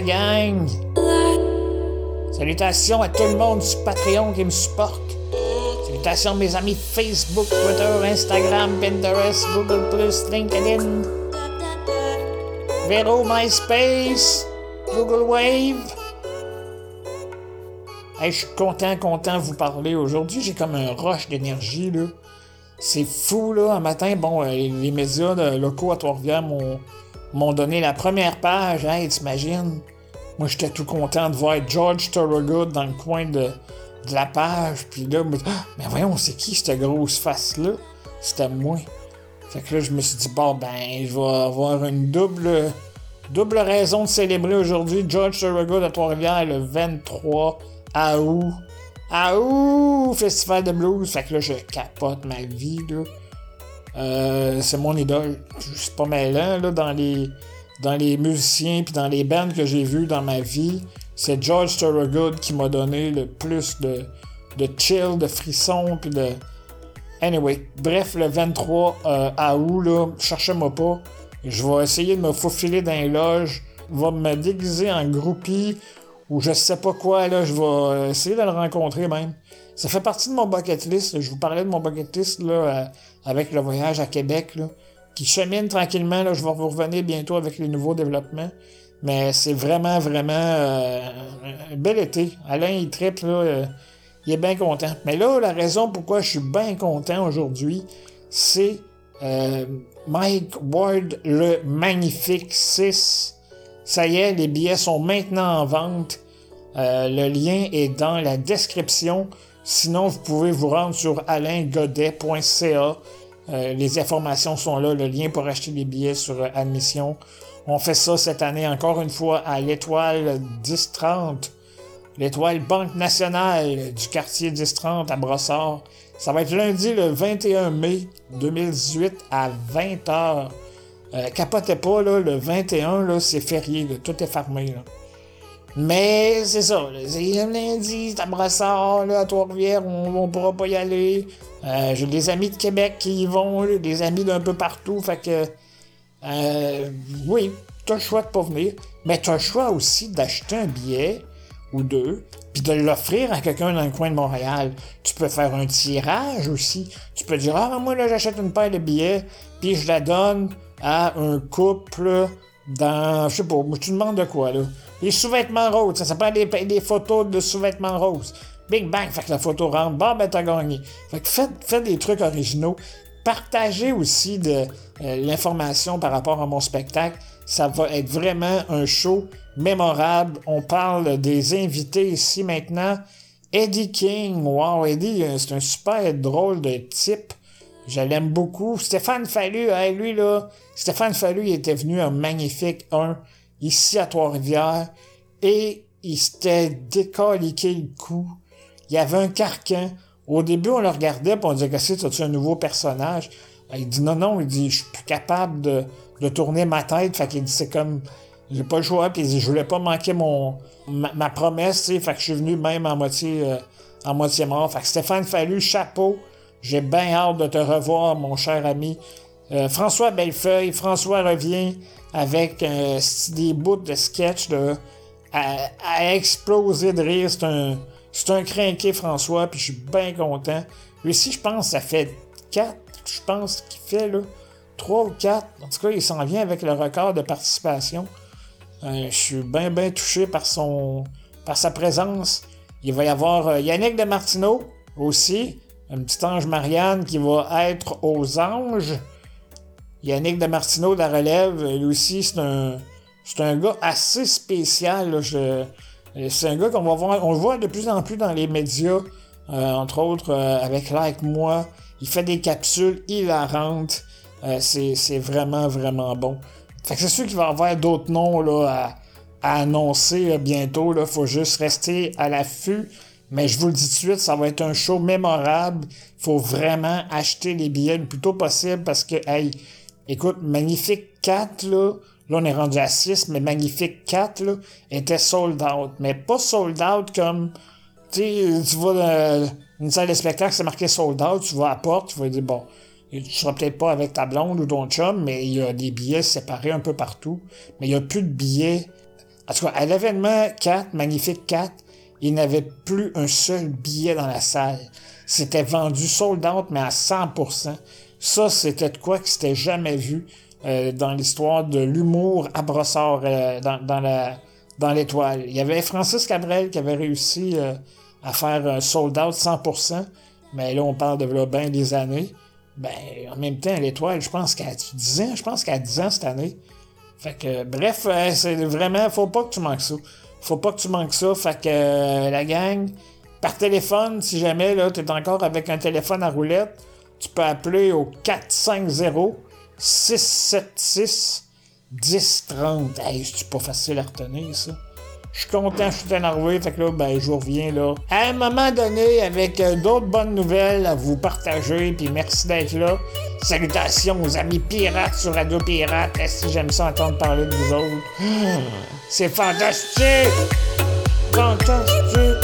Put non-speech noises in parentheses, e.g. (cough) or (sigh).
gang! Salutations à tout le monde sur Patreon qui me supporte. Salutations à mes amis Facebook, Twitter, Instagram, Pinterest, Google+, LinkedIn. Vero, MySpace, Google Wave. Hey, je suis content, content de vous parler aujourd'hui. J'ai comme un rush d'énergie, là. C'est fou, là. Un matin, bon, euh, les médias locaux à Trois-Rivières m'ont donné la première page. Hey, t'imagines? Moi, j'étais tout content de voir George Thorogood dans le coin de, la page. Puis là, ah, mais voyons, c'est qui cette grosse face-là? C'était moi. Fait que là, je me suis dit, bon, ben, je vais avoir une double, double raison de célébrer aujourd'hui George Thorogood à Trois-Rivières le 23 août. Août! Festival de blues. Fait que là, je capote ma vie, là. Euh, c'est mon idole. Je suis pas mêlant, là, dans les dans les musiciens puis dans les bands que j'ai vus dans ma vie, c'est George Thorogood qui m'a donné le plus de, de chill, de frissons puis de. Anyway, bref, le 23 euh, à août, là, cherchez-moi pas. Je vais essayer de me faufiler dans les loges, va me déguiser en groupie ou je sais pas quoi, là, je vais essayer de le rencontrer même. Ça fait partie de mon bucket list. Je vous parlais de mon bucket list là, euh, avec le voyage à Québec. Là qui chemine tranquillement. Là, je vais vous revenir bientôt avec les nouveaux développements. Mais c'est vraiment, vraiment euh, un bel été. Alain, il tripe, là, euh, il est bien content. Mais là, la raison pourquoi je suis bien content aujourd'hui, c'est euh, Mike Ward, le Magnifique 6. Ça y est, les billets sont maintenant en vente. le lien est dans la description. Sinon, vous pouvez vous rendre sur alaingodet.ca. Euh, les informations sont là, le lien pour acheter les billets sur euh, admission. On fait ça cette année encore une fois à l'étoile 1030, l'étoile Banque nationale du quartier 1030 à Brossard. Ça va être lundi le 21 mai 2018 à 20h. Euh, capotez pas, là, le 21, là, c'est férié, tout est fermé. Mais c'est ça, c'est lundi, c'est à là, à Trois-Rivières, on, on pourra pas y aller. Euh, j'ai des amis de Québec qui y vont, des amis d'un peu partout. Fait que, euh, oui, t'as le choix de pas venir. Mais t'as le choix aussi d'acheter un billet ou deux, puis de l'offrir à quelqu'un dans le coin de Montréal. Tu peux faire un tirage aussi. Tu peux dire, ah, moi, là, j'achète une paire de billets, puis je la donne à un couple dans, je sais pas, tu demandes de quoi, là? Les sous-vêtements roses, ça s'appelle des, photos de sous-vêtements roses. Bing bang, fait que la photo rentre, bon ben t'as gagné. Fait que faites, des trucs originaux. Partagez aussi de euh, l'information par rapport à mon spectacle. Ça va être vraiment un show mémorable. On parle des invités ici maintenant. Eddie King, wow, Eddie, euh, c'est un super drôle de type. Je l'aime beaucoup. Stéphane Fallu, lui là, Stéphane Fallu, il était venu un magnifique 1 ici à Trois-Rivières et il s'était décaliqué le cou il y avait un carcan. Au début, on le regardait, puis on disait que c'est un nouveau personnage? Il dit non, non, il dit je suis plus capable de, de tourner ma tête. Fait qu'il dit c'est comme j'ai pas choix, puis il dit je voulais pas manquer mon ma, promesse, tu fait que je suis venu même en moitié euh, en moitié mort. Fait que Stéphane Fallu, chapeau. J'ai bien hâte de te revoir, mon cher ami. Euh, François Bellefeuille, François revient avec euh, des bouts de sketch à, exploser de rire. C'est un c'est un crinqué, François, puis je suis bien content. Lui aussi, je pense, ça fait 4, je pense qu'il fait, là. 3 ou 4. En tout cas, il s'en vient avec le record de participation. Euh, je suis bien, bien touché par son par sa présence. Il va y avoir Yannick de Martineau aussi, un petit ange Marianne qui va être aux anges. Yannick de Martineau de la relève, lui aussi, c'est un, c'est un gars assez spécial. C'est un gars qu'on va voir, on le voit de plus en plus dans les médias, euh, entre autres euh, avec Like Moi. Il fait des capsules hilarantes. Euh, c'est vraiment, vraiment bon. Fait que c'est sûr qu'il va y avoir d'autres noms là, à, annoncer bientôt. Il faut juste rester à l'affût. Mais je vous le dis tout de suite, ça va être un show mémorable. Il faut vraiment acheter les billets le plus tôt possible parce que, hey, écoute, Magnifique 4, là, Là, on est rendu à 6, mais Magnifique 4, là, était sold out. Mais pas sold out comme, tu sais, tu dans une salle de spectacle, c'est marqué sold out, tu vas à la porte, tu vas dire, bon, tu seras peut-être pas avec ta blonde ou ton chum, mais il y a des billets séparés un peu partout. Mais il y a plus de billets. En tout cas, à l'événement 4, Magnifique 4, il n'y avait plus un seul billet dans la salle. C'était vendu sold out, mais à 100%. Ça, c'était de quoi que c'était jamais vu euh, dans l'histoire de l'humour à brossard euh, dans, l'étoile. Il y avait Francis Cabrel qui avait réussi euh, à faire un sold out 100%, mais là, on parle de là, des années. Ben, en même temps, l'étoile, je pense qu'à 10 ans, je pense qu'à 10 ans cette année. Fait que, bref, c'est vraiment, faut pas que tu manques ça. Faut pas que tu manques ça. Fait que, la gang, par téléphone, si jamais, là, t'es encore avec un téléphone à roulette, tu peux appeler au 450 676 1030. Hey, c'est pas facile à retenir, ça. Je suis content, je suis énervé, fait que là, ben, je vous reviens là. À un moment donné, avec euh, d'autres bonnes nouvelles à vous partager, puis merci d'être là. Salutations aux amis pirates sur Radio Pirate. Si j'aime ça entendre parler de vous autres? (gasps) C'est fantastique! Fantastique!